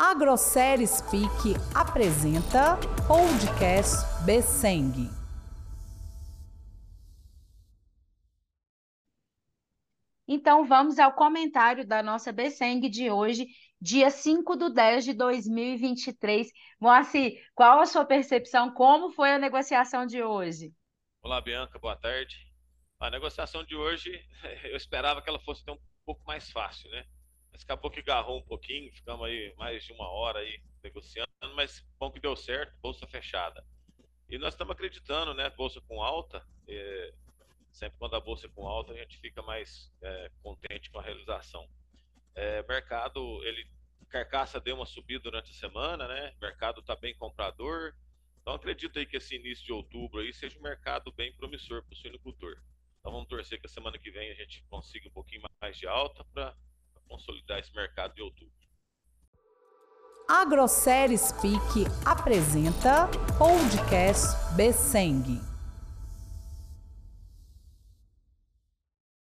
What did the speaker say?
A Grosseria Speak apresenta Podcast Besseng. Então vamos ao comentário da nossa Besseng de hoje, dia 5 de 10 de 2023. Moacir, qual a sua percepção? Como foi a negociação de hoje? Olá, Bianca, boa tarde. A negociação de hoje, eu esperava que ela fosse ter um pouco mais fácil, né? Mas acabou que agarrou um pouquinho, ficamos aí mais de uma hora aí negociando, mas bom que deu certo, bolsa fechada. E nós estamos acreditando, né? Bolsa com alta, é, sempre quando a bolsa é com alta, a gente fica mais é, contente com a realização. É, mercado, ele carcaça deu uma subida durante a semana, né? Mercado está bem comprador. Então acredito aí que esse início de outubro aí seja um mercado bem promissor para o suinocultor. Então vamos torcer que a semana que vem a gente consiga um pouquinho mais de alta para consolidar esse mercado de outubro. A Grosseria Speak apresenta Podcast Besseng.